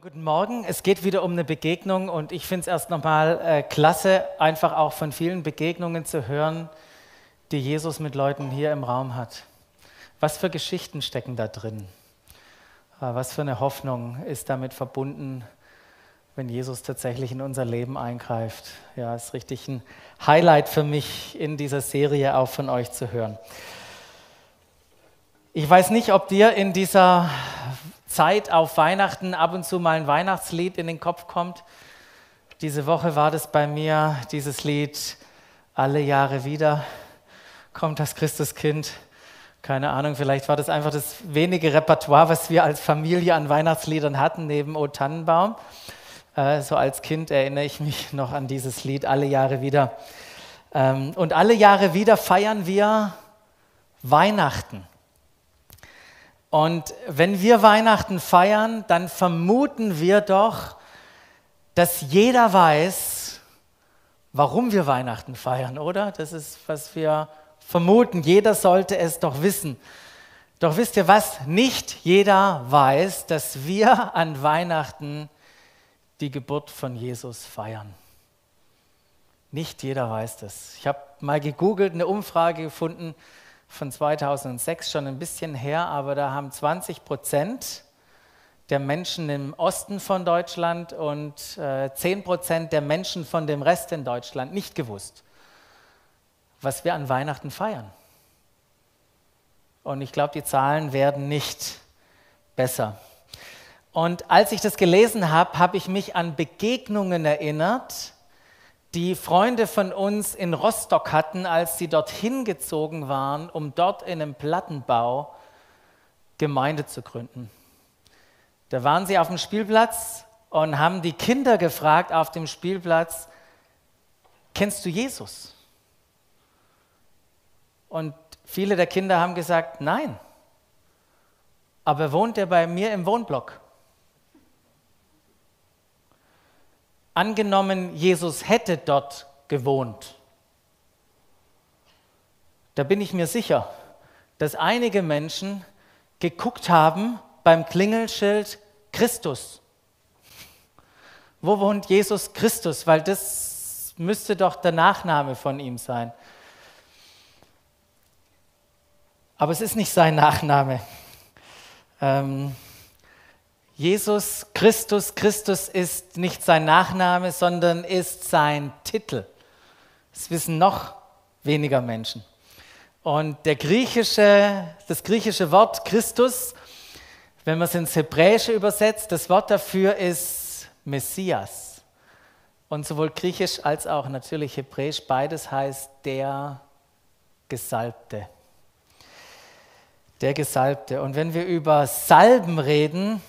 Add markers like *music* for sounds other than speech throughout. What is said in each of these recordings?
Guten Morgen. Es geht wieder um eine Begegnung und ich finde es erst nochmal äh, klasse, einfach auch von vielen Begegnungen zu hören, die Jesus mit Leuten hier im Raum hat. Was für Geschichten stecken da drin? Äh, was für eine Hoffnung ist damit verbunden, wenn Jesus tatsächlich in unser Leben eingreift? Ja, ist richtig ein Highlight für mich in dieser Serie auch von euch zu hören. Ich weiß nicht, ob dir in dieser Zeit auf Weihnachten ab und zu mal ein Weihnachtslied in den Kopf kommt. Diese Woche war das bei mir, dieses Lied, alle Jahre wieder kommt das Christuskind. Keine Ahnung, vielleicht war das einfach das wenige Repertoire, was wir als Familie an Weihnachtsliedern hatten, neben O Tannenbaum. Äh, so als Kind erinnere ich mich noch an dieses Lied alle Jahre wieder. Ähm, und alle Jahre wieder feiern wir Weihnachten. Und wenn wir Weihnachten feiern, dann vermuten wir doch, dass jeder weiß, warum wir Weihnachten feiern, oder? Das ist, was wir vermuten. Jeder sollte es doch wissen. Doch wisst ihr was? Nicht jeder weiß, dass wir an Weihnachten die Geburt von Jesus feiern. Nicht jeder weiß das. Ich habe mal gegoogelt, eine Umfrage gefunden, von 2006 schon ein bisschen her, aber da haben 20 Prozent der Menschen im Osten von Deutschland und äh, 10 Prozent der Menschen von dem Rest in Deutschland nicht gewusst, was wir an Weihnachten feiern. Und ich glaube, die Zahlen werden nicht besser. Und als ich das gelesen habe, habe ich mich an Begegnungen erinnert, die Freunde von uns in Rostock hatten, als sie dorthin gezogen waren, um dort in einem Plattenbau Gemeinde zu gründen. Da waren sie auf dem Spielplatz und haben die Kinder gefragt auf dem Spielplatz, kennst du Jesus? Und viele der Kinder haben gesagt, nein. Aber wohnt er bei mir im Wohnblock? Angenommen, Jesus hätte dort gewohnt. Da bin ich mir sicher, dass einige Menschen geguckt haben beim Klingelschild Christus. Wo wohnt Jesus Christus? Weil das müsste doch der Nachname von ihm sein. Aber es ist nicht sein Nachname. Ähm, Jesus Christus, Christus ist nicht sein Nachname, sondern ist sein Titel. Das wissen noch weniger Menschen. Und der griechische, das griechische Wort Christus, wenn man es ins Hebräische übersetzt, das Wort dafür ist Messias. Und sowohl griechisch als auch natürlich hebräisch, beides heißt der Gesalbte. Der Gesalbte. Und wenn wir über Salben reden,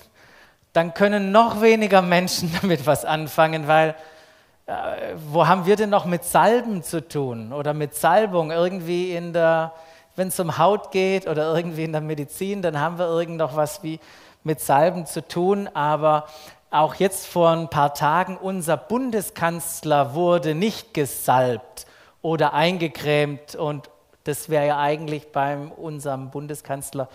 dann können noch weniger Menschen *laughs* damit was anfangen, weil äh, wo haben wir denn noch mit Salben zu tun oder mit Salbung? Irgendwie in der, wenn es um Haut geht oder irgendwie in der Medizin, dann haben wir irgend noch was wie mit Salben zu tun, aber auch jetzt vor ein paar Tagen, unser Bundeskanzler wurde nicht gesalbt oder eingecremt. Und das wäre ja eigentlich bei unserem Bundeskanzler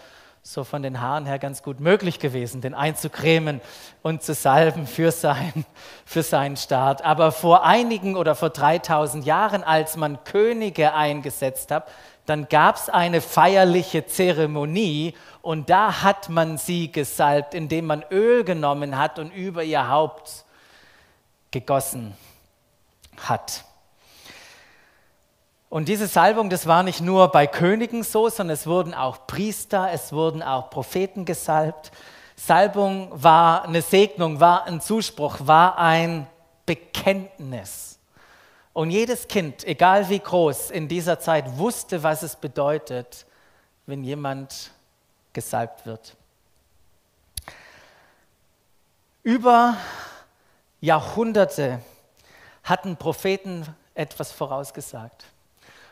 so von den Haaren her ganz gut möglich gewesen, den einzucremen und zu salben für, sein, für seinen Staat. Aber vor einigen oder vor 3000 Jahren, als man Könige eingesetzt hat, dann gab es eine feierliche Zeremonie und da hat man sie gesalbt, indem man Öl genommen hat und über ihr Haupt gegossen hat. Und diese Salbung, das war nicht nur bei Königen so, sondern es wurden auch Priester, es wurden auch Propheten gesalbt. Salbung war eine Segnung, war ein Zuspruch, war ein Bekenntnis. Und jedes Kind, egal wie groß, in dieser Zeit wusste, was es bedeutet, wenn jemand gesalbt wird. Über Jahrhunderte hatten Propheten etwas vorausgesagt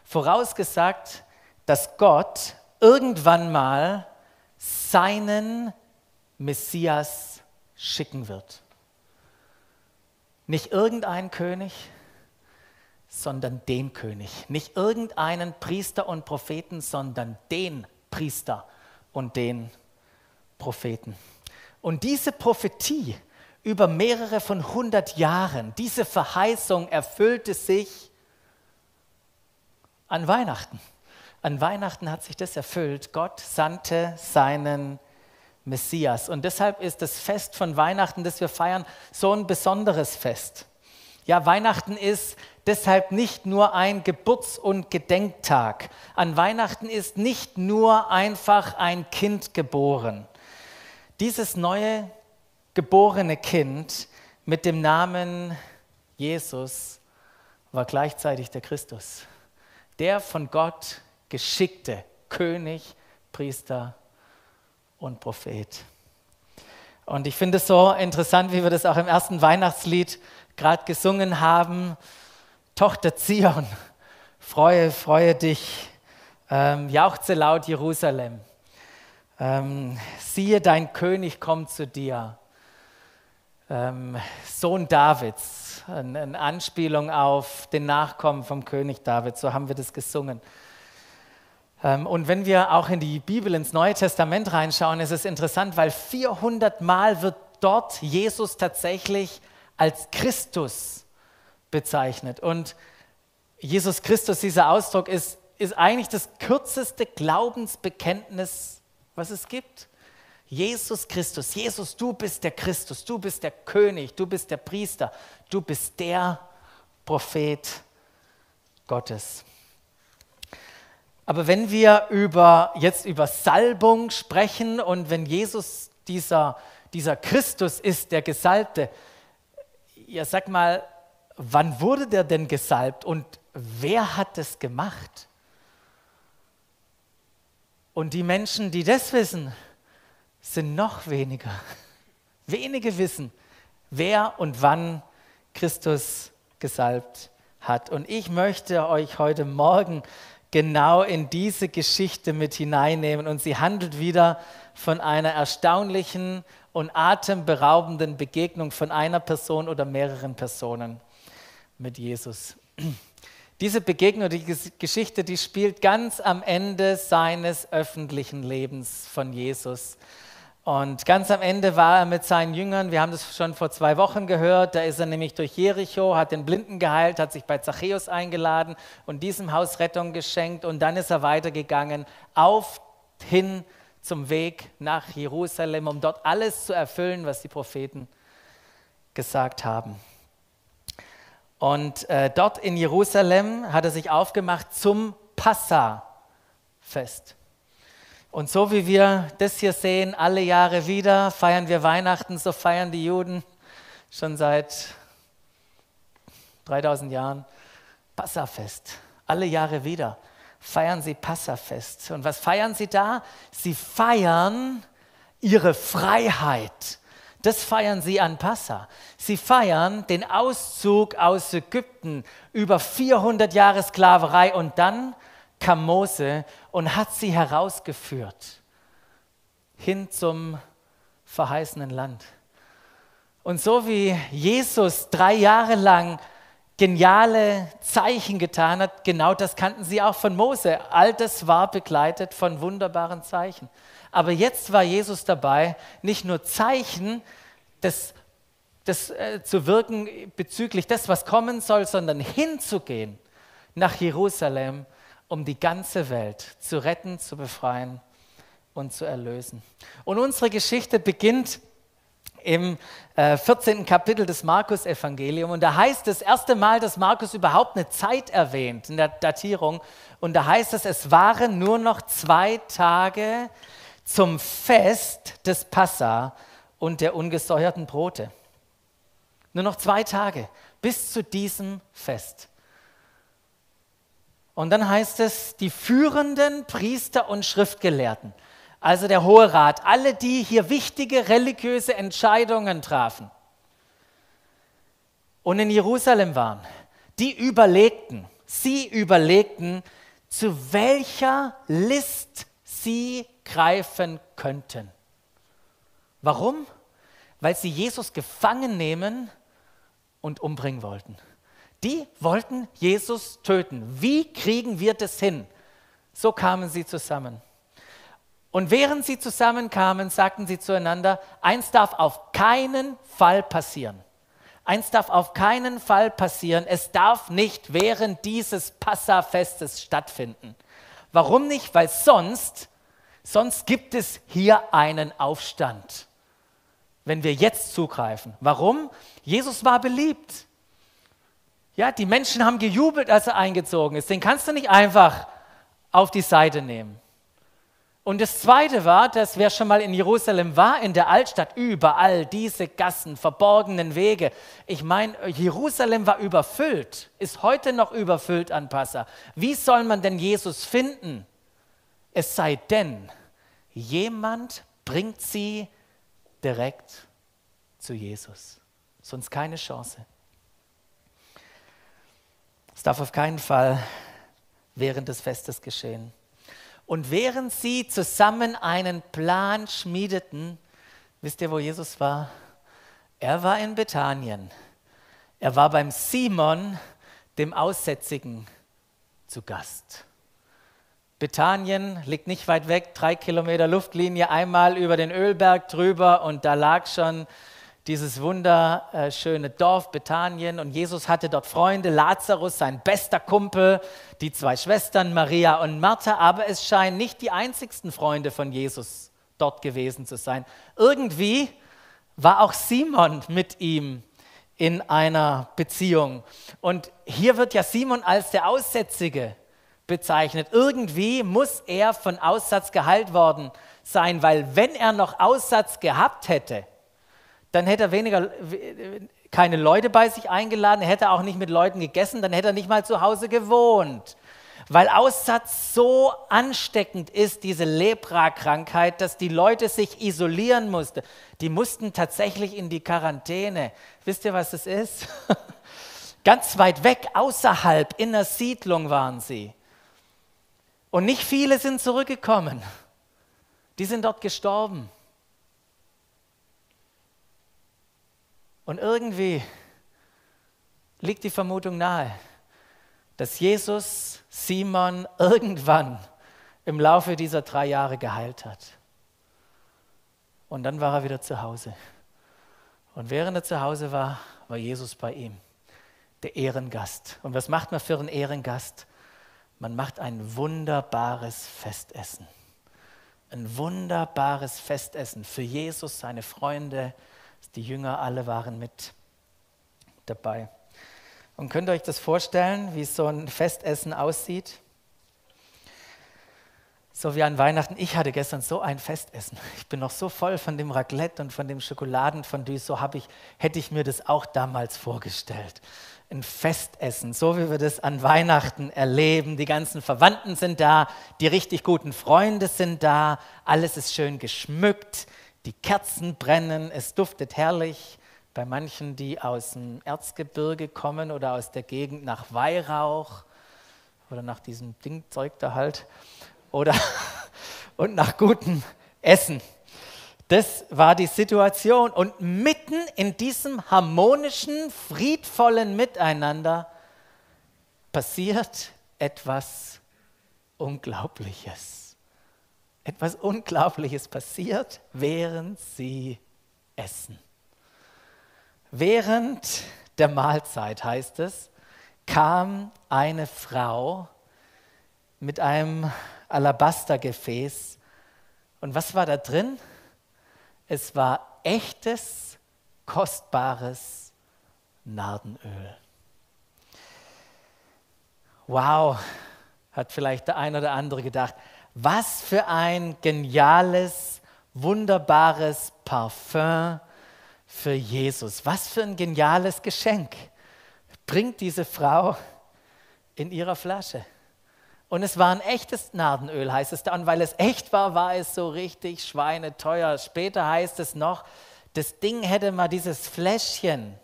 vorausgesagt, dass Gott irgendwann mal seinen Messias schicken wird. Nicht irgendein König, sondern den König. Nicht irgendeinen Priester und Propheten, sondern den Priester und den Propheten. Und diese Prophetie über mehrere von hundert Jahren. Diese Verheißung erfüllte sich an Weihnachten. An Weihnachten hat sich das erfüllt. Gott sandte seinen Messias. Und deshalb ist das Fest von Weihnachten, das wir feiern, so ein besonderes Fest. Ja, Weihnachten ist deshalb nicht nur ein Geburts- und Gedenktag. An Weihnachten ist nicht nur einfach ein Kind geboren. Dieses neue geborene Kind mit dem Namen Jesus war gleichzeitig der Christus, der von Gott geschickte König, Priester und Prophet. Und ich finde es so interessant, wie wir das auch im ersten Weihnachtslied gerade gesungen haben. Tochter Zion, freue, freue dich, ähm, jauchze laut Jerusalem. Ähm, siehe, dein König kommt zu dir. Ähm, Sohn Davids, eine, eine Anspielung auf den Nachkommen vom König David, so haben wir das gesungen. Ähm, und wenn wir auch in die Bibel, ins Neue Testament reinschauen, ist es interessant, weil 400 Mal wird dort Jesus tatsächlich als Christus bezeichnet. Und Jesus Christus, dieser Ausdruck, ist, ist eigentlich das kürzeste Glaubensbekenntnis, was es gibt. Jesus Christus, Jesus, du bist der Christus, du bist der König, du bist der Priester, du bist der Prophet Gottes. Aber wenn wir über, jetzt über Salbung sprechen und wenn Jesus dieser, dieser Christus ist, der Gesalbte, ja sag mal, wann wurde der denn gesalbt und wer hat es gemacht? Und die Menschen, die das wissen, sind noch weniger. Wenige wissen, wer und wann Christus gesalbt hat. Und ich möchte euch heute Morgen genau in diese Geschichte mit hineinnehmen. Und sie handelt wieder von einer erstaunlichen und atemberaubenden Begegnung von einer Person oder mehreren Personen mit Jesus. Diese Begegnung, die Geschichte, die spielt ganz am Ende seines öffentlichen Lebens von Jesus. Und ganz am Ende war er mit seinen Jüngern, wir haben das schon vor zwei Wochen gehört, da ist er nämlich durch Jericho, hat den Blinden geheilt, hat sich bei Zachäus eingeladen und diesem Haus Rettung geschenkt und dann ist er weitergegangen auf hin zum Weg nach Jerusalem, um dort alles zu erfüllen, was die Propheten gesagt haben. Und äh, dort in Jerusalem hat er sich aufgemacht zum Passa-Fest. Und so wie wir das hier sehen, alle Jahre wieder feiern wir Weihnachten, so feiern die Juden schon seit 3000 Jahren Passafest. Alle Jahre wieder feiern sie Passafest. Und was feiern sie da? Sie feiern ihre Freiheit. Das feiern sie an Passa. Sie feiern den Auszug aus Ägypten über 400 Jahre Sklaverei und dann kam Mose und hat sie herausgeführt hin zum verheißenen Land. Und so wie Jesus drei Jahre lang geniale Zeichen getan hat, genau das kannten sie auch von Mose. All das war begleitet von wunderbaren Zeichen. Aber jetzt war Jesus dabei, nicht nur Zeichen des, des, äh, zu wirken bezüglich des, was kommen soll, sondern hinzugehen nach Jerusalem um die ganze Welt zu retten, zu befreien und zu erlösen. Und unsere Geschichte beginnt im äh, 14. Kapitel des Markus-Evangeliums. Und da heißt das erste Mal, dass Markus überhaupt eine Zeit erwähnt in der Datierung. Und da heißt es, es waren nur noch zwei Tage zum Fest des Passa und der ungesäuerten Brote. Nur noch zwei Tage bis zu diesem Fest. Und dann heißt es, die führenden Priester und Schriftgelehrten, also der Hohe Rat, alle, die hier wichtige religiöse Entscheidungen trafen und in Jerusalem waren, die überlegten, sie überlegten, zu welcher List sie greifen könnten. Warum? Weil sie Jesus gefangen nehmen und umbringen wollten. Die wollten Jesus töten. Wie kriegen wir das hin? So kamen sie zusammen. Und während sie zusammenkamen, sagten sie zueinander, eins darf auf keinen Fall passieren. Eins darf auf keinen Fall passieren. Es darf nicht während dieses Passafestes stattfinden. Warum nicht? Weil sonst, sonst gibt es hier einen Aufstand, wenn wir jetzt zugreifen. Warum? Jesus war beliebt. Ja, die Menschen haben gejubelt, als er eingezogen ist. Den kannst du nicht einfach auf die Seite nehmen. Und das Zweite war, dass wer schon mal in Jerusalem war, in der Altstadt, überall diese Gassen, verborgenen Wege. Ich meine, Jerusalem war überfüllt, ist heute noch überfüllt an Passa. Wie soll man denn Jesus finden? Es sei denn, jemand bringt sie direkt zu Jesus. Sonst keine Chance. Darf auf keinen Fall während des Festes geschehen. Und während sie zusammen einen Plan schmiedeten, wisst ihr, wo Jesus war? Er war in Bethanien. Er war beim Simon, dem Aussätzigen, zu Gast. Bethanien liegt nicht weit weg, drei Kilometer Luftlinie, einmal über den Ölberg drüber und da lag schon dieses wunderschöne Dorf Bethanien und Jesus hatte dort Freunde, Lazarus, sein bester Kumpel, die zwei Schwestern Maria und Martha, aber es scheinen nicht die einzigsten Freunde von Jesus dort gewesen zu sein. Irgendwie war auch Simon mit ihm in einer Beziehung. Und hier wird ja Simon als der Aussätzige bezeichnet. Irgendwie muss er von Aussatz geheilt worden sein, weil wenn er noch Aussatz gehabt hätte, dann hätte er weniger, keine Leute bei sich eingeladen, er hätte auch nicht mit Leuten gegessen, dann hätte er nicht mal zu Hause gewohnt. Weil Aussatz so ansteckend ist, diese Lepra-Krankheit, dass die Leute sich isolieren mussten. Die mussten tatsächlich in die Quarantäne. Wisst ihr, was das ist? *laughs* Ganz weit weg, außerhalb, in der Siedlung waren sie. Und nicht viele sind zurückgekommen. Die sind dort gestorben. Und irgendwie liegt die Vermutung nahe, dass Jesus Simon irgendwann im Laufe dieser drei Jahre geheilt hat. Und dann war er wieder zu Hause. Und während er zu Hause war, war Jesus bei ihm, der Ehrengast. Und was macht man für einen Ehrengast? Man macht ein wunderbares Festessen. Ein wunderbares Festessen für Jesus, seine Freunde, die Jünger alle waren mit dabei. Und könnt ihr euch das vorstellen, wie so ein Festessen aussieht? So wie an Weihnachten. Ich hatte gestern so ein Festessen. Ich bin noch so voll von dem Raclette und von dem Schokoladenfondue. So ich, hätte ich mir das auch damals vorgestellt. Ein Festessen, so wie wir das an Weihnachten erleben. Die ganzen Verwandten sind da, die richtig guten Freunde sind da. Alles ist schön geschmückt die Kerzen brennen, es duftet herrlich. Bei manchen, die aus dem Erzgebirge kommen oder aus der Gegend nach Weihrauch oder nach diesem Dingzeug da halt oder *laughs* und nach gutem Essen. Das war die Situation. Und mitten in diesem harmonischen, friedvollen Miteinander passiert etwas Unglaubliches etwas Unglaubliches passiert, während sie essen. Während der Mahlzeit heißt es, kam eine Frau mit einem Alabastergefäß. Und was war da drin? Es war echtes, kostbares Nardenöl. Wow, hat vielleicht der ein oder andere gedacht. Was für ein geniales, wunderbares Parfum für Jesus. Was für ein geniales Geschenk bringt diese Frau in ihrer Flasche. Und es war ein echtes Nardenöl, heißt es da. Und weil es echt war, war es so richtig schweineteuer. Später heißt es noch, das Ding hätte mal dieses Fläschchen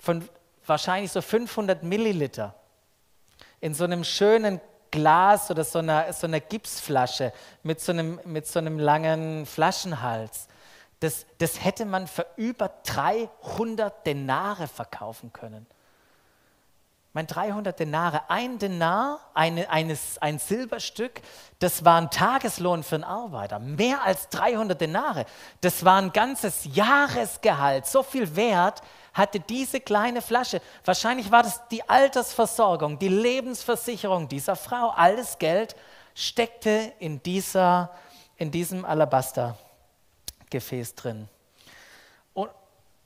von wahrscheinlich so 500 Milliliter in so einem schönen Glas oder so einer, so einer Gipsflasche mit so einem, mit so einem langen Flaschenhals. Das, das hätte man für über 300 Denare verkaufen können. Mein 300 Denare, ein Denar, eine, eines, ein Silberstück, das war ein Tageslohn für einen Arbeiter. Mehr als 300 Denare. Das war ein ganzes Jahresgehalt. So viel Wert hatte diese kleine Flasche. Wahrscheinlich war das die Altersversorgung, die Lebensversicherung dieser Frau. Alles Geld steckte in, dieser, in diesem Alabastergefäß drin. Und,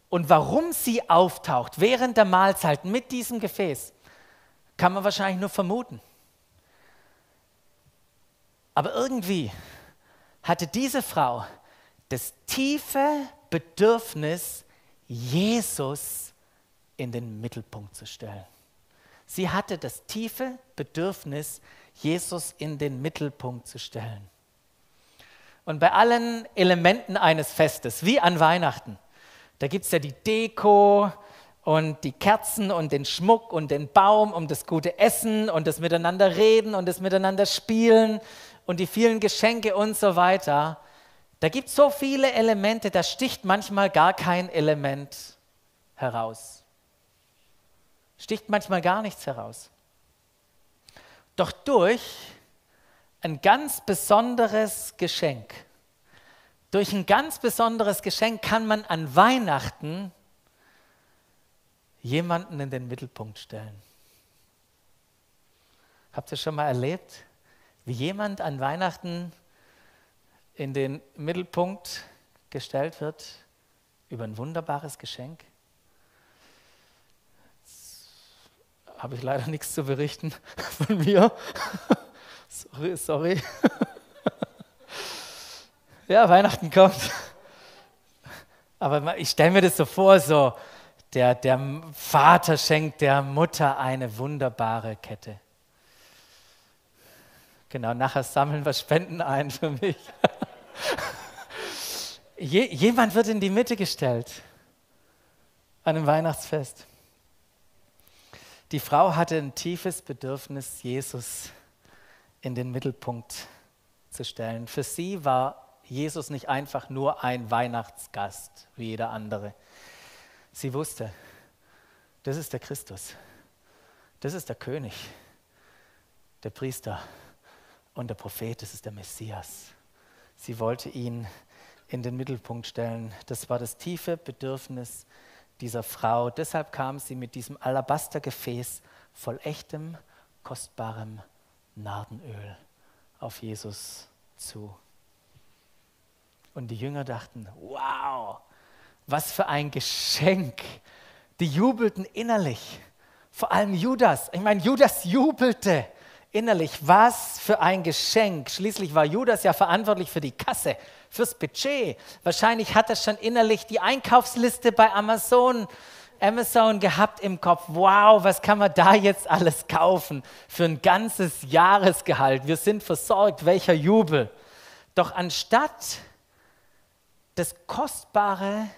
und warum sie auftaucht während der Mahlzeit mit diesem Gefäß, kann man wahrscheinlich nur vermuten. Aber irgendwie hatte diese Frau das tiefe Bedürfnis, Jesus in den Mittelpunkt zu stellen. Sie hatte das tiefe Bedürfnis, Jesus in den Mittelpunkt zu stellen. Und bei allen Elementen eines Festes, wie an Weihnachten, da gibt es ja die Deko, und die Kerzen und den Schmuck und den Baum und das gute Essen und das Miteinander reden und das Miteinander spielen und die vielen Geschenke und so weiter. Da gibt es so viele Elemente, da sticht manchmal gar kein Element heraus. Sticht manchmal gar nichts heraus. Doch durch ein ganz besonderes Geschenk, durch ein ganz besonderes Geschenk kann man an Weihnachten jemanden in den Mittelpunkt stellen. Habt ihr schon mal erlebt, wie jemand an Weihnachten in den Mittelpunkt gestellt wird über ein wunderbares Geschenk? Habe ich leider nichts zu berichten *laughs* von mir. sorry, sorry. ja, Weihnachten kommt. Aber ich stelle mir das so vor, so der, der Vater schenkt der Mutter eine wunderbare Kette. Genau, nachher sammeln wir Spenden ein für mich. *laughs* Je, jemand wird in die Mitte gestellt an einem Weihnachtsfest. Die Frau hatte ein tiefes Bedürfnis, Jesus in den Mittelpunkt zu stellen. Für sie war Jesus nicht einfach nur ein Weihnachtsgast wie jeder andere. Sie wusste, das ist der Christus, das ist der König, der Priester und der Prophet, das ist der Messias. Sie wollte ihn in den Mittelpunkt stellen. Das war das tiefe Bedürfnis dieser Frau. Deshalb kam sie mit diesem Alabastergefäß voll echtem, kostbarem Nardenöl auf Jesus zu. Und die Jünger dachten, wow, was für ein Geschenk. Die jubelten innerlich. Vor allem Judas. Ich meine, Judas jubelte innerlich. Was für ein Geschenk. Schließlich war Judas ja verantwortlich für die Kasse, fürs Budget. Wahrscheinlich hat er schon innerlich die Einkaufsliste bei Amazon, Amazon gehabt im Kopf. Wow, was kann man da jetzt alles kaufen für ein ganzes Jahresgehalt? Wir sind versorgt. Welcher Jubel. Doch anstatt das kostbare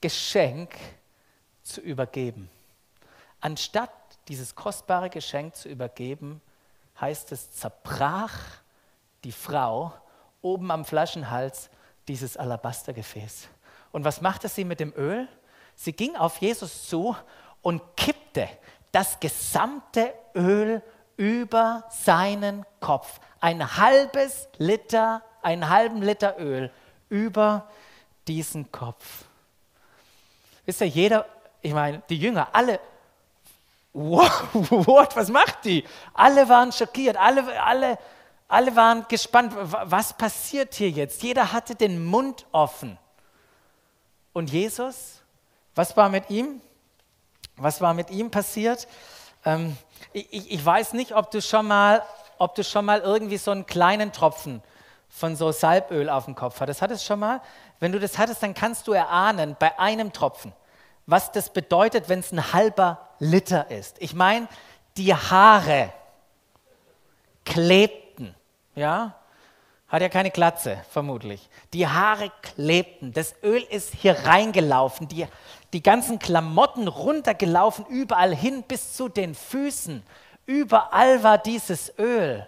Geschenk zu übergeben. Anstatt dieses kostbare Geschenk zu übergeben, heißt es, zerbrach die Frau oben am Flaschenhals dieses Alabastergefäß. Und was machte sie mit dem Öl? Sie ging auf Jesus zu und kippte das gesamte Öl über seinen Kopf. Ein halbes Liter, einen halben Liter Öl über diesen Kopf. Wisst ihr, jeder, ich meine, die Jünger, alle, *laughs* what, was macht die? Alle waren schockiert, alle, alle, alle waren gespannt, was passiert hier jetzt? Jeder hatte den Mund offen. Und Jesus, was war mit ihm? Was war mit ihm passiert? Ähm, ich, ich, weiß nicht, ob du schon mal, ob du schon mal irgendwie so einen kleinen Tropfen von so Salböl auf dem Kopf hattest. Hattest du schon mal? Wenn du das hattest, dann kannst du erahnen, bei einem Tropfen, was das bedeutet, wenn es ein halber Liter ist. Ich meine, die Haare klebten, ja? Hat ja keine Glatze, vermutlich. Die Haare klebten, das Öl ist hier reingelaufen, die, die ganzen Klamotten runtergelaufen, überall hin bis zu den Füßen. Überall war dieses Öl.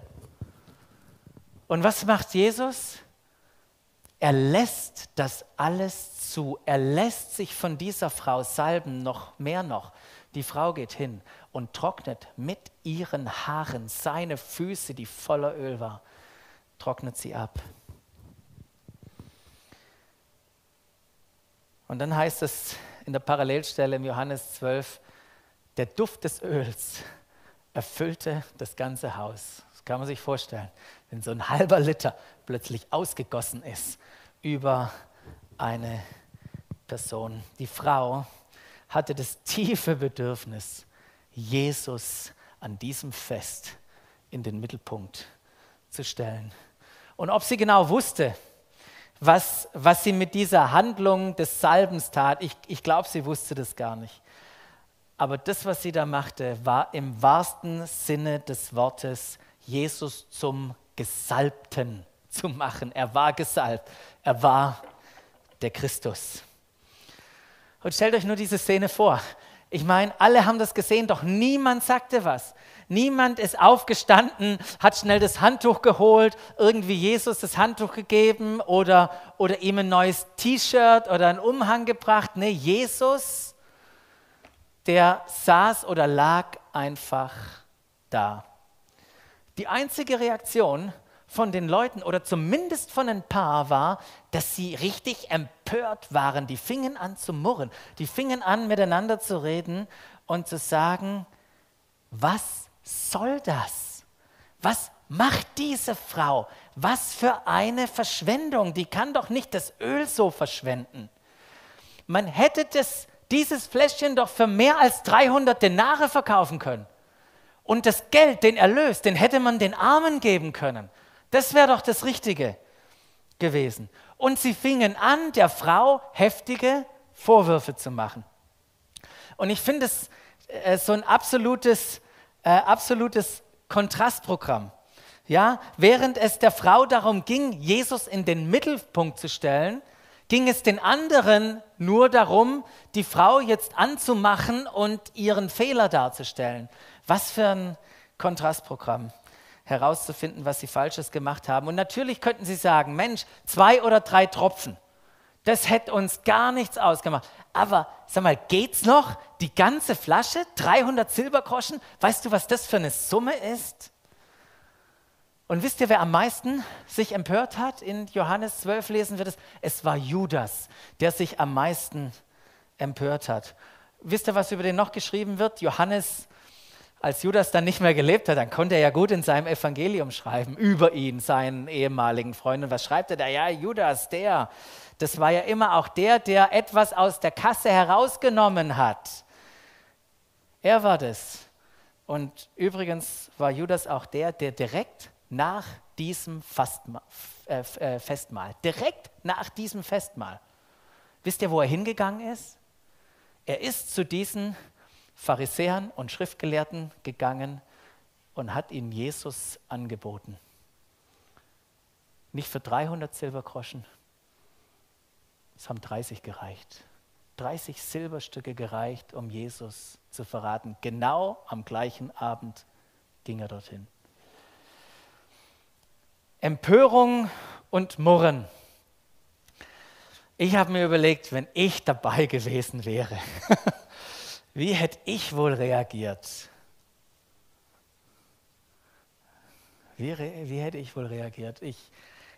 Und was macht Jesus? Er lässt das alles zu. Er lässt sich von dieser Frau salben, noch mehr noch. Die Frau geht hin und trocknet mit ihren Haaren seine Füße, die voller Öl war, trocknet sie ab. Und dann heißt es in der Parallelstelle im Johannes 12, der Duft des Öls erfüllte das ganze Haus. Das kann man sich vorstellen, wenn so ein halber Liter plötzlich ausgegossen ist über eine Person. Die Frau hatte das tiefe Bedürfnis, Jesus an diesem Fest in den Mittelpunkt zu stellen. Und ob sie genau wusste, was, was sie mit dieser Handlung des Salbens tat, ich, ich glaube, sie wusste das gar nicht. Aber das, was sie da machte, war im wahrsten Sinne des Wortes Jesus zum Gesalbten zu machen. Er war gesalbt. Er war der Christus. Und stellt euch nur diese Szene vor. Ich meine, alle haben das gesehen, doch niemand sagte was. Niemand ist aufgestanden, hat schnell das Handtuch geholt, irgendwie Jesus das Handtuch gegeben oder, oder ihm ein neues T-Shirt oder einen Umhang gebracht. Nee, Jesus, der saß oder lag einfach da. Die einzige Reaktion von den Leuten oder zumindest von ein paar war, dass sie richtig empört waren. Die fingen an zu murren, die fingen an miteinander zu reden und zu sagen, was soll das? Was macht diese Frau? Was für eine Verschwendung. Die kann doch nicht das Öl so verschwenden. Man hätte das, dieses Fläschchen doch für mehr als 300 Denare verkaufen können. Und das Geld, den Erlös, den hätte man den Armen geben können. Das wäre doch das Richtige gewesen. Und sie fingen an, der Frau heftige Vorwürfe zu machen. Und ich finde es äh, so ein absolutes, äh, absolutes Kontrastprogramm. Ja, während es der Frau darum ging, Jesus in den Mittelpunkt zu stellen, ging es den anderen nur darum, die Frau jetzt anzumachen und ihren Fehler darzustellen. Was für ein Kontrastprogramm herauszufinden, was sie Falsches gemacht haben. Und natürlich könnten sie sagen, Mensch, zwei oder drei Tropfen, das hätte uns gar nichts ausgemacht. Aber sag mal, geht's noch? Die ganze Flasche, 300 Silbergroschen, weißt du, was das für eine Summe ist? Und wisst ihr, wer am meisten sich empört hat? In Johannes 12 lesen wir das. Es war Judas, der sich am meisten empört hat. Wisst ihr, was über den noch geschrieben wird? Johannes als Judas dann nicht mehr gelebt hat, dann konnte er ja gut in seinem Evangelium schreiben über ihn, seinen ehemaligen Freund. Und was schreibt er da? Ja, Judas, der, das war ja immer auch der, der etwas aus der Kasse herausgenommen hat. Er war das. Und übrigens war Judas auch der, der direkt nach diesem Fastma äh, äh, Festmahl, direkt nach diesem Festmahl, wisst ihr, wo er hingegangen ist? Er ist zu diesen Pharisäern und Schriftgelehrten gegangen und hat ihnen Jesus angeboten. Nicht für 300 Silbergroschen, es haben 30 gereicht. 30 Silberstücke gereicht, um Jesus zu verraten. Genau am gleichen Abend ging er dorthin. Empörung und Murren. Ich habe mir überlegt, wenn ich dabei gewesen wäre, *laughs* Wie hätte ich wohl reagiert? Wie, wie hätte ich wohl reagiert? Ich,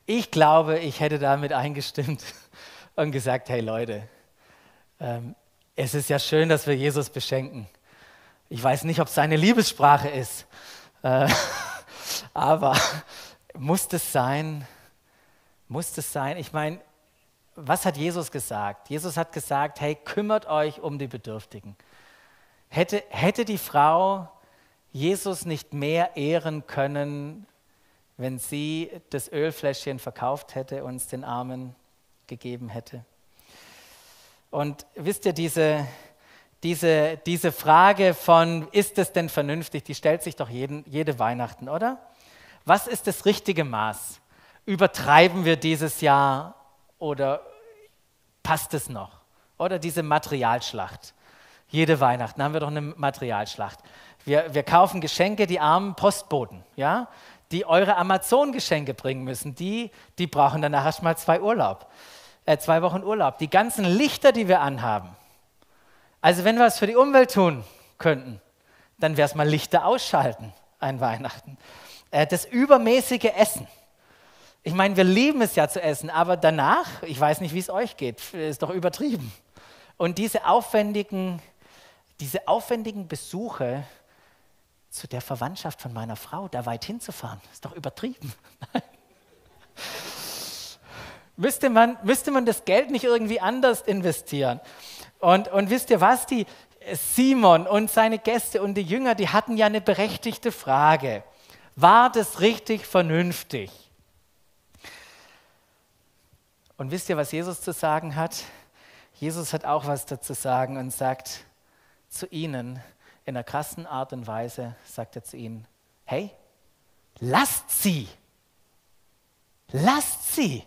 ich glaube, ich hätte damit eingestimmt *laughs* und gesagt, hey Leute, ähm, es ist ja schön, dass wir Jesus beschenken. Ich weiß nicht, ob es seine Liebessprache ist, äh, *laughs* aber muss das sein? Muss das sein? Ich meine, was hat Jesus gesagt? Jesus hat gesagt, hey, kümmert euch um die Bedürftigen. Hätte, hätte die Frau Jesus nicht mehr ehren können, wenn sie das Ölfläschchen verkauft hätte und es den Armen gegeben hätte? Und wisst ihr, diese, diese, diese Frage von, ist es denn vernünftig, die stellt sich doch jeden, jede Weihnachten, oder? Was ist das richtige Maß? Übertreiben wir dieses Jahr oder passt es noch? Oder diese Materialschlacht? Jede Weihnachten haben wir doch eine Materialschlacht. Wir, wir kaufen Geschenke, die armen Postboten, ja? die eure Amazon-Geschenke bringen müssen, die, die brauchen danach erstmal zwei Urlaub, äh, zwei Wochen Urlaub. Die ganzen Lichter, die wir anhaben. Also wenn wir was für die Umwelt tun könnten, dann wäre es mal Lichter ausschalten an Weihnachten. Äh, das übermäßige Essen. Ich meine, wir lieben es ja zu essen, aber danach, ich weiß nicht, wie es euch geht, ist doch übertrieben. Und diese aufwendigen, diese aufwendigen Besuche zu der Verwandtschaft von meiner Frau, da weit hinzufahren, ist doch übertrieben. *laughs* müsste, man, müsste man das Geld nicht irgendwie anders investieren? Und, und wisst ihr was? Die Simon und seine Gäste und die Jünger, die hatten ja eine berechtigte Frage. War das richtig vernünftig? Und wisst ihr, was Jesus zu sagen hat? Jesus hat auch was dazu sagen und sagt zu ihnen, in einer krassen Art und Weise, sagt er zu ihnen, hey, lasst sie, lasst sie.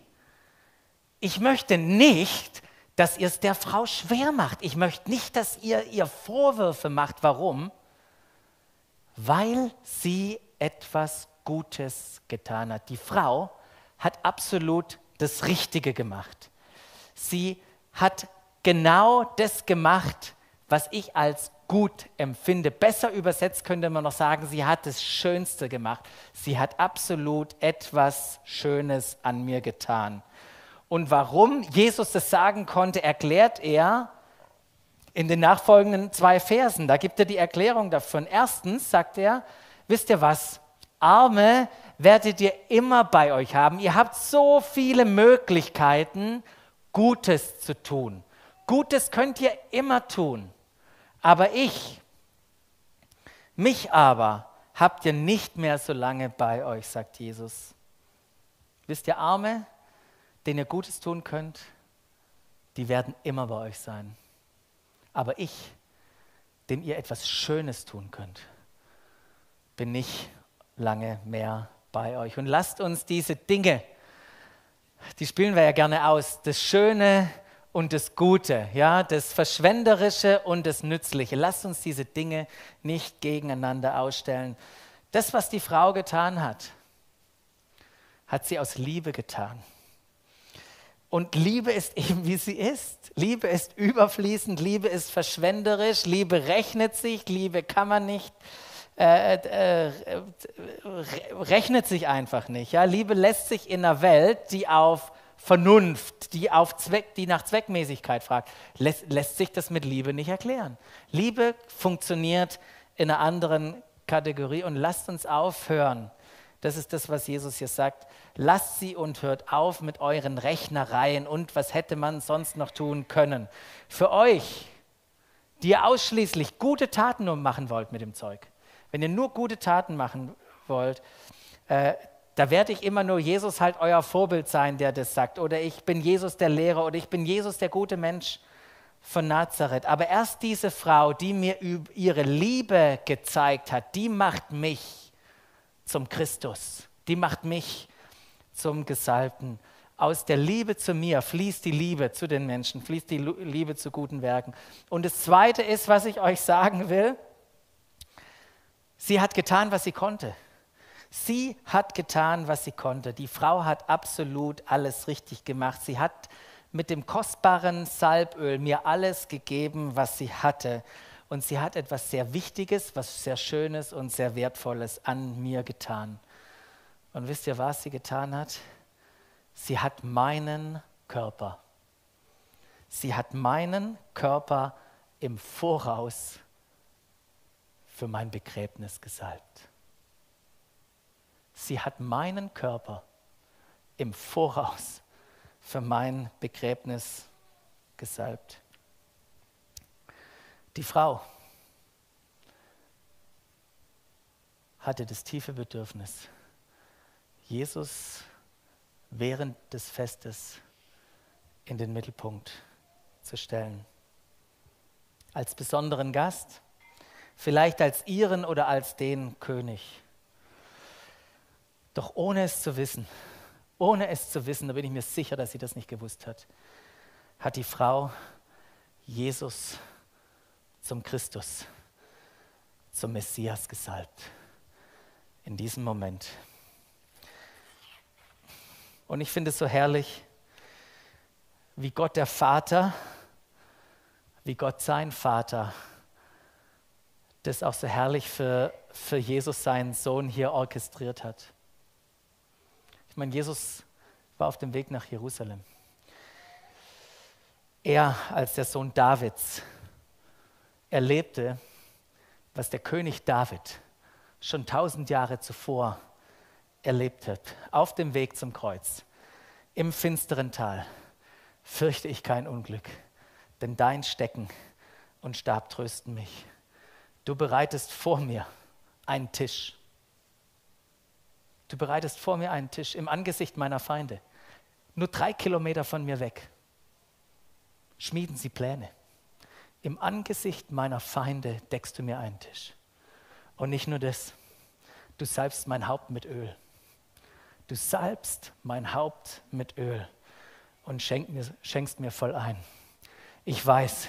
Ich möchte nicht, dass ihr es der Frau schwer macht. Ich möchte nicht, dass ihr ihr Vorwürfe macht. Warum? Weil sie etwas Gutes getan hat. Die Frau hat absolut das Richtige gemacht. Sie hat genau das gemacht, was ich als gut empfinde. Besser übersetzt könnte man noch sagen, sie hat das Schönste gemacht. Sie hat absolut etwas Schönes an mir getan. Und warum Jesus das sagen konnte, erklärt er in den nachfolgenden zwei Versen. Da gibt er die Erklärung davon. Erstens sagt er, wisst ihr was, Arme werdet ihr immer bei euch haben. Ihr habt so viele Möglichkeiten, Gutes zu tun. Gutes könnt ihr immer tun. Aber ich, mich aber, habt ihr nicht mehr so lange bei euch, sagt Jesus. Wisst ihr, Arme, denen ihr Gutes tun könnt, die werden immer bei euch sein. Aber ich, dem ihr etwas Schönes tun könnt, bin nicht lange mehr bei euch. Und lasst uns diese Dinge, die spielen wir ja gerne aus, das Schöne und das Gute, ja, das Verschwenderische und das Nützliche. Lasst uns diese Dinge nicht gegeneinander ausstellen. Das, was die Frau getan hat, hat sie aus Liebe getan. Und Liebe ist *laughs* eben, wie sie ist. Liebe ist überfließend, Liebe ist verschwenderisch, Liebe rechnet sich, Liebe kann man nicht, äh, äh, rechnet sich einfach nicht. Ja? Liebe lässt sich in einer Welt, die auf Vernunft, die, auf Zweck, die nach Zweckmäßigkeit fragt, lässt, lässt sich das mit Liebe nicht erklären. Liebe funktioniert in einer anderen Kategorie und lasst uns aufhören, das ist das, was Jesus hier sagt. Lasst sie und hört auf mit euren Rechnereien und was hätte man sonst noch tun können. Für euch, die ihr ausschließlich gute Taten nur machen wollt mit dem Zeug, wenn ihr nur gute Taten machen wollt, äh, da werde ich immer nur Jesus halt euer Vorbild sein, der das sagt. Oder ich bin Jesus der Lehrer oder ich bin Jesus der gute Mensch von Nazareth. Aber erst diese Frau, die mir ihre Liebe gezeigt hat, die macht mich zum Christus. Die macht mich zum Gesalbten. Aus der Liebe zu mir fließt die Liebe zu den Menschen, fließt die Liebe zu guten Werken. Und das Zweite ist, was ich euch sagen will, sie hat getan, was sie konnte. Sie hat getan, was sie konnte. Die Frau hat absolut alles richtig gemacht. Sie hat mit dem kostbaren Salböl mir alles gegeben, was sie hatte. Und sie hat etwas sehr Wichtiges, was sehr Schönes und sehr Wertvolles an mir getan. Und wisst ihr, was sie getan hat? Sie hat meinen Körper. Sie hat meinen Körper im Voraus für mein Begräbnis gesalbt. Sie hat meinen Körper im Voraus für mein Begräbnis gesalbt. Die Frau hatte das tiefe Bedürfnis, Jesus während des Festes in den Mittelpunkt zu stellen. Als besonderen Gast, vielleicht als ihren oder als den König. Doch ohne es zu wissen, ohne es zu wissen, da bin ich mir sicher, dass sie das nicht gewusst hat, hat die Frau Jesus zum Christus, zum Messias gesalbt. In diesem Moment. Und ich finde es so herrlich, wie Gott der Vater, wie Gott sein Vater, das auch so herrlich für, für Jesus, seinen Sohn, hier orchestriert hat. Ich meine, Jesus war auf dem Weg nach Jerusalem. Er als der Sohn Davids erlebte, was der König David schon tausend Jahre zuvor erlebt hat, auf dem Weg zum Kreuz, im finsteren Tal, fürchte ich kein Unglück, denn dein Stecken und Stab trösten mich. Du bereitest vor mir einen Tisch. Du bereitest vor mir einen Tisch im Angesicht meiner Feinde. Nur drei Kilometer von mir weg. Schmieden sie Pläne. Im Angesicht meiner Feinde deckst du mir einen Tisch. Und nicht nur das, du salbst mein Haupt mit Öl. Du salbst mein Haupt mit Öl und schenk mir, schenkst mir voll ein. Ich weiß,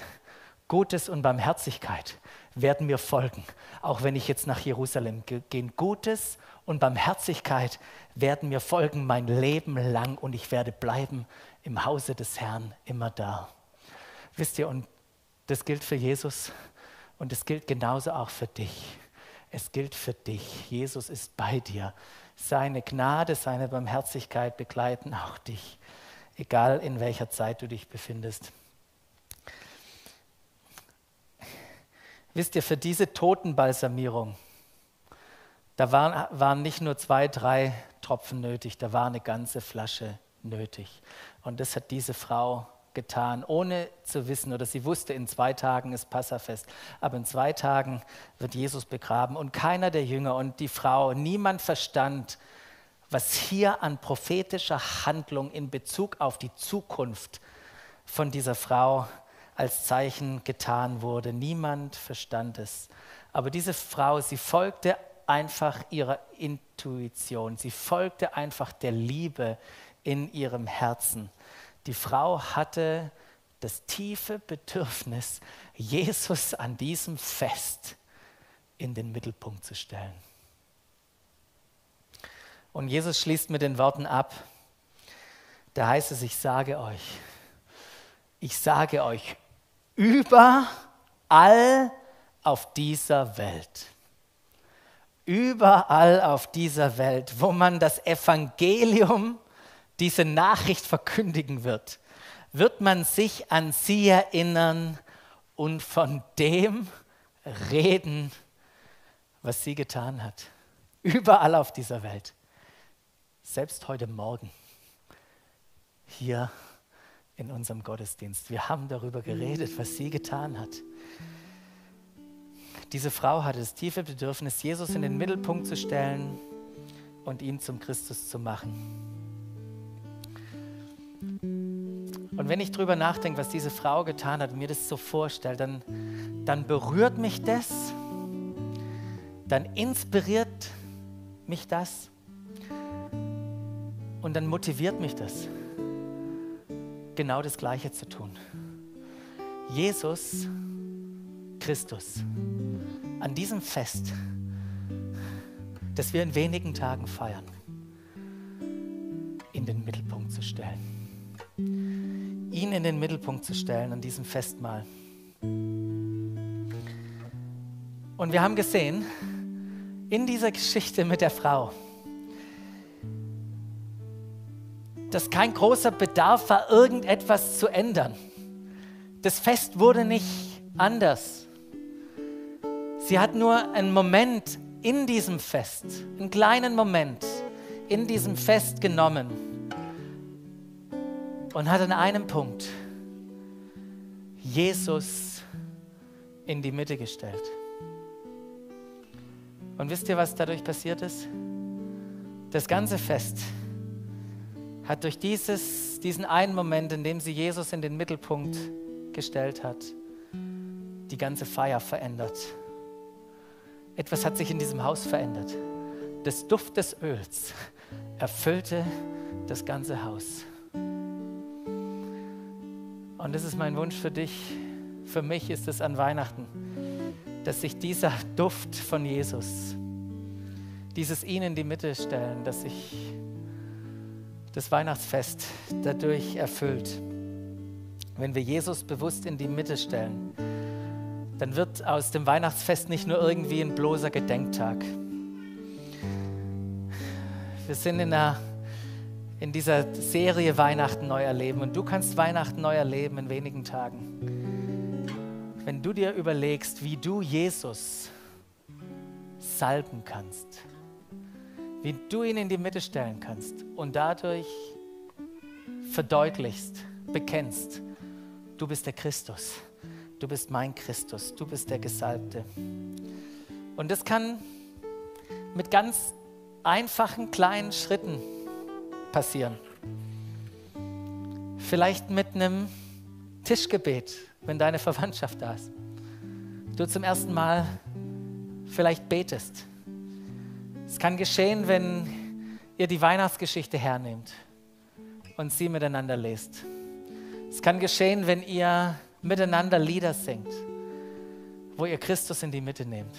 Gutes und Barmherzigkeit werden mir folgen, auch wenn ich jetzt nach Jerusalem gehe. Gutes und Barmherzigkeit werden mir folgen mein Leben lang und ich werde bleiben im Hause des Herrn immer da. Wisst ihr, und das gilt für Jesus und es gilt genauso auch für dich. Es gilt für dich. Jesus ist bei dir. Seine Gnade, seine Barmherzigkeit begleiten auch dich, egal in welcher Zeit du dich befindest. Wisst ihr, für diese Totenbalsamierung, da waren, waren nicht nur zwei, drei Tropfen nötig, da war eine ganze Flasche nötig. Und das hat diese Frau getan, ohne zu wissen, oder sie wusste, in zwei Tagen ist Passafest, aber in zwei Tagen wird Jesus begraben und keiner der Jünger und die Frau, niemand verstand, was hier an prophetischer Handlung in Bezug auf die Zukunft von dieser Frau als Zeichen getan wurde. Niemand verstand es. Aber diese Frau, sie folgte einfach ihrer Intuition, sie folgte einfach der Liebe in ihrem Herzen. Die Frau hatte das tiefe Bedürfnis, Jesus an diesem Fest in den Mittelpunkt zu stellen. Und Jesus schließt mit den Worten ab, da heißt es, ich sage euch, ich sage euch, überall auf dieser Welt, überall auf dieser Welt, wo man das Evangelium diese Nachricht verkündigen wird, wird man sich an sie erinnern und von dem reden, was sie getan hat. Überall auf dieser Welt. Selbst heute Morgen hier in unserem Gottesdienst. Wir haben darüber geredet, was sie getan hat. Diese Frau hatte das tiefe Bedürfnis, Jesus in den Mittelpunkt zu stellen und ihn zum Christus zu machen. Und wenn ich darüber nachdenke, was diese Frau getan hat, mir das so vorstelle, dann, dann berührt mich das, dann inspiriert mich das und dann motiviert mich das, genau das Gleiche zu tun. Jesus Christus an diesem Fest, das wir in wenigen Tagen feiern, in den Mittelpunkt zu stellen ihn in den Mittelpunkt zu stellen an diesem Festmahl. Und wir haben gesehen, in dieser Geschichte mit der Frau, dass kein großer Bedarf war, irgendetwas zu ändern. Das Fest wurde nicht anders. Sie hat nur einen Moment in diesem Fest, einen kleinen Moment in diesem Fest genommen und hat an einem Punkt Jesus in die Mitte gestellt. Und wisst ihr, was dadurch passiert ist? Das ganze Fest hat durch dieses, diesen einen Moment, in dem sie Jesus in den Mittelpunkt gestellt hat, die ganze Feier verändert. Etwas hat sich in diesem Haus verändert. Das Duft des Öls erfüllte das ganze Haus. Und das ist mein Wunsch für dich. Für mich ist es an Weihnachten, dass sich dieser Duft von Jesus, dieses ihn in die Mitte stellen, dass ich, das Weihnachtsfest dadurch erfüllt. Wenn wir Jesus bewusst in die Mitte stellen, dann wird aus dem Weihnachtsfest nicht nur irgendwie ein bloßer Gedenktag. Wir sind in, einer, in dieser Serie Weihnachten neu erleben und du kannst Weihnachten neu erleben in wenigen Tagen. Wenn du dir überlegst, wie du Jesus salben kannst, wie du ihn in die Mitte stellen kannst und dadurch verdeutlichst, bekennst, du bist der Christus, du bist mein Christus, du bist der Gesalbte. Und das kann mit ganz einfachen kleinen Schritten passieren. Vielleicht mit einem Tischgebet, wenn deine Verwandtschaft da ist. Du zum ersten Mal vielleicht betest. Es kann geschehen, wenn ihr die Weihnachtsgeschichte hernehmt und sie miteinander lest. Es kann geschehen, wenn ihr miteinander Lieder singt, wo ihr Christus in die Mitte nehmt.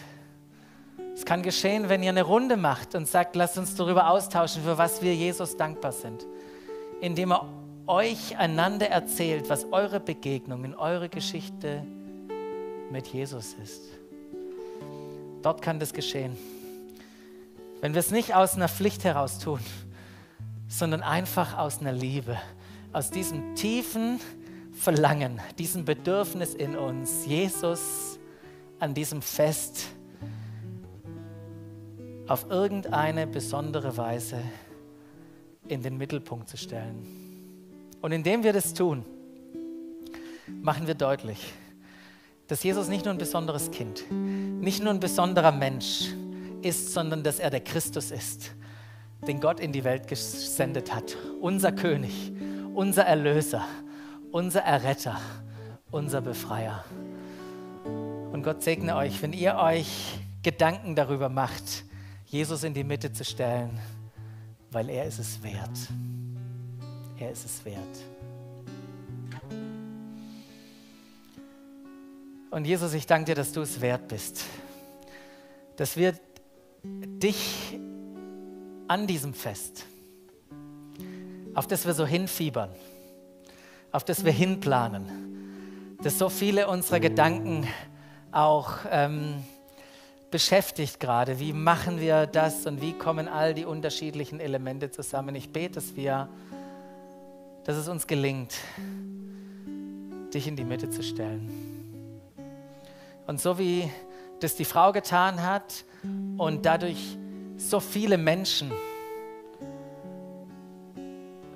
Es kann geschehen, wenn ihr eine Runde macht und sagt, lasst uns darüber austauschen, für was wir Jesus dankbar sind. Indem er euch einander erzählt, was eure Begegnung in eure Geschichte mit Jesus ist. Dort kann das geschehen. Wenn wir es nicht aus einer Pflicht heraus tun, sondern einfach aus einer Liebe, aus diesem tiefen Verlangen, diesem Bedürfnis in uns, Jesus an diesem Fest auf irgendeine besondere Weise in den Mittelpunkt zu stellen. Und indem wir das tun, machen wir deutlich, dass Jesus nicht nur ein besonderes Kind, nicht nur ein besonderer Mensch ist, sondern dass er der Christus ist, den Gott in die Welt gesendet hat. Unser König, unser Erlöser, unser Erretter, unser Befreier. Und Gott segne euch, wenn ihr euch Gedanken darüber macht, Jesus in die Mitte zu stellen, weil er ist es wert. Er ist es wert. Und Jesus, ich danke dir, dass du es wert bist, dass wir dich an diesem Fest, auf das wir so hinfiebern, auf das wir hinplanen, dass so viele unserer Gedanken auch ähm, beschäftigt gerade. Wie machen wir das und wie kommen all die unterschiedlichen Elemente zusammen? Ich bete, dass wir, dass es uns gelingt, dich in die Mitte zu stellen. Und so wie das die Frau getan hat und dadurch so viele Menschen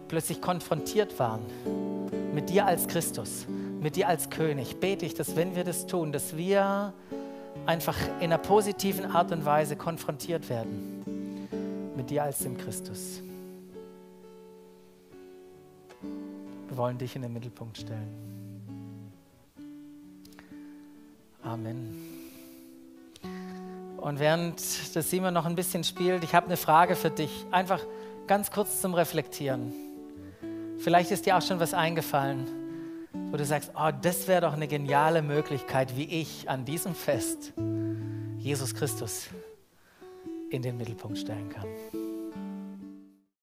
plötzlich konfrontiert waren mit dir als Christus, mit dir als König, bete ich, dass wenn wir das tun, dass wir einfach in einer positiven Art und Weise konfrontiert werden mit dir als dem Christus. Wir wollen dich in den Mittelpunkt stellen. Amen. Und während das Simon noch ein bisschen spielt, ich habe eine Frage für dich, einfach ganz kurz zum Reflektieren. Vielleicht ist dir auch schon was eingefallen wo du sagst, oh, das wäre doch eine geniale Möglichkeit, wie ich an diesem Fest Jesus Christus in den Mittelpunkt stellen kann.